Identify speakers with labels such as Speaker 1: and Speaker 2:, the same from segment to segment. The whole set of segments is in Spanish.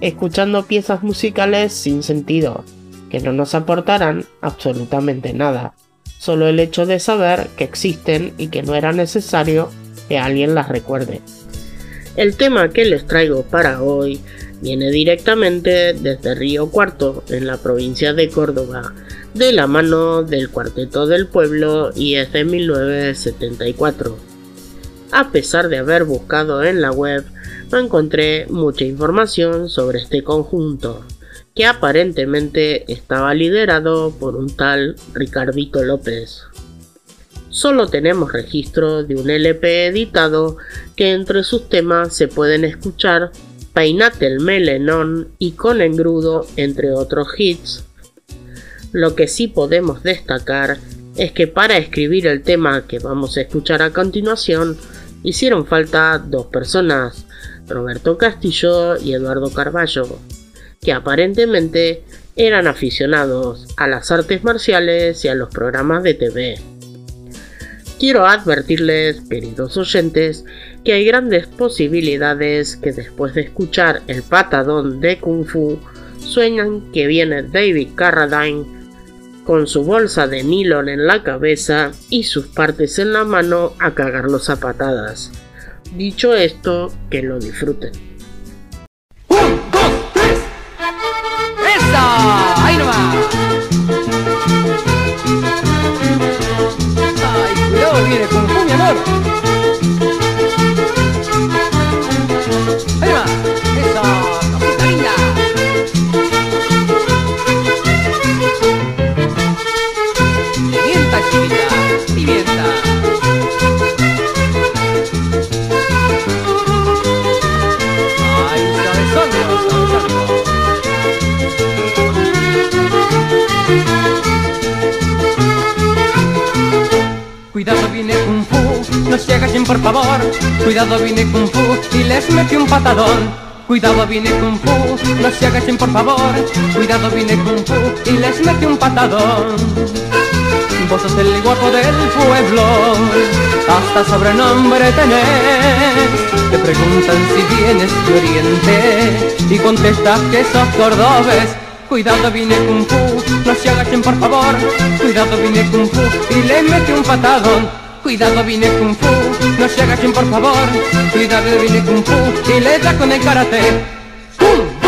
Speaker 1: escuchando piezas musicales sin sentido, que no nos aportarán absolutamente nada, solo el hecho de saber que existen y que no era necesario que alguien las recuerde. El tema que les traigo para hoy viene directamente desde Río Cuarto, en la provincia de Córdoba, de la mano del Cuarteto del Pueblo y es de 1974. A pesar de haber buscado en la web no encontré mucha información sobre este conjunto, que aparentemente estaba liderado por un tal Ricardito López. Solo tenemos registro de un LP editado que entre sus temas se pueden escuchar Peinate el melenón y Con engrudo entre otros hits. Lo que sí podemos destacar es que para escribir el tema que vamos a escuchar a continuación hicieron falta dos personas, Roberto Castillo y Eduardo Carballo, que aparentemente eran aficionados a las artes marciales y a los programas de TV. Quiero advertirles, queridos oyentes, que hay grandes posibilidades que después de escuchar el patadón de Kung Fu, sueñan que viene David Carradine con su bolsa de nylon en la cabeza y sus partes en la mano a cagarlos a patadas. Dicho esto, que lo disfruten.
Speaker 2: ¡Un, dos, tres! ¡Esa! ¡Ahí nomás! ¡Ay, cuidado, viene con mi amor! Por favor. Cuidado viene Kung Fu y les mete un patadón. Cuidado viene Kung Fu, no se agachen por favor. Cuidado viene Kung Fu y les mete un patadón. Vos sos el guapo del pueblo, hasta sobrenombre tenés. Te preguntan si vienes de Oriente y contestas que sos cordobés. Cuidado viene Kung Fu, no se agachen por favor. Cuidado viene Kung Fu y le mete un patadón. Cuidado viene Kung Fu, no se agachen por favor. Cuidado viene Kung Fu y le da con el karate. Un,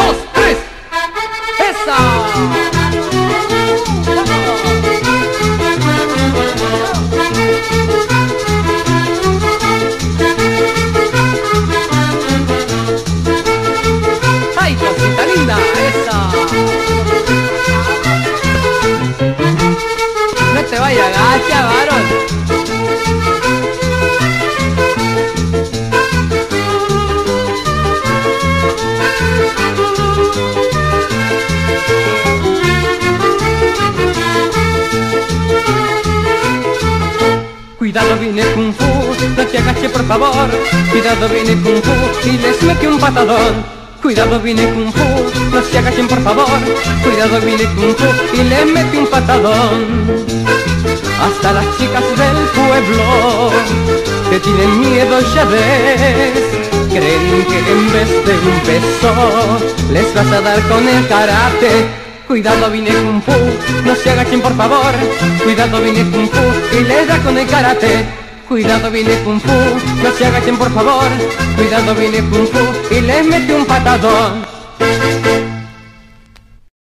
Speaker 2: favor. Cuidado viene Kung Fu y les mete un patadón. Cuidado viene Kung Fu, no se agachen por favor. Cuidado viene Kung Fu y les mete un patadón. Hasta las chicas del pueblo que tienen miedo ya ves. Creen que en vez de un beso les vas a dar con el karate. Cuidado viene Kung Fu, no se agachen por favor. Cuidado viene Kung Fu y les da con el karate. Cuidado viene Kung Fu, no se agachen por favor. Cuidado viene Kung Fu y les mete un patadón.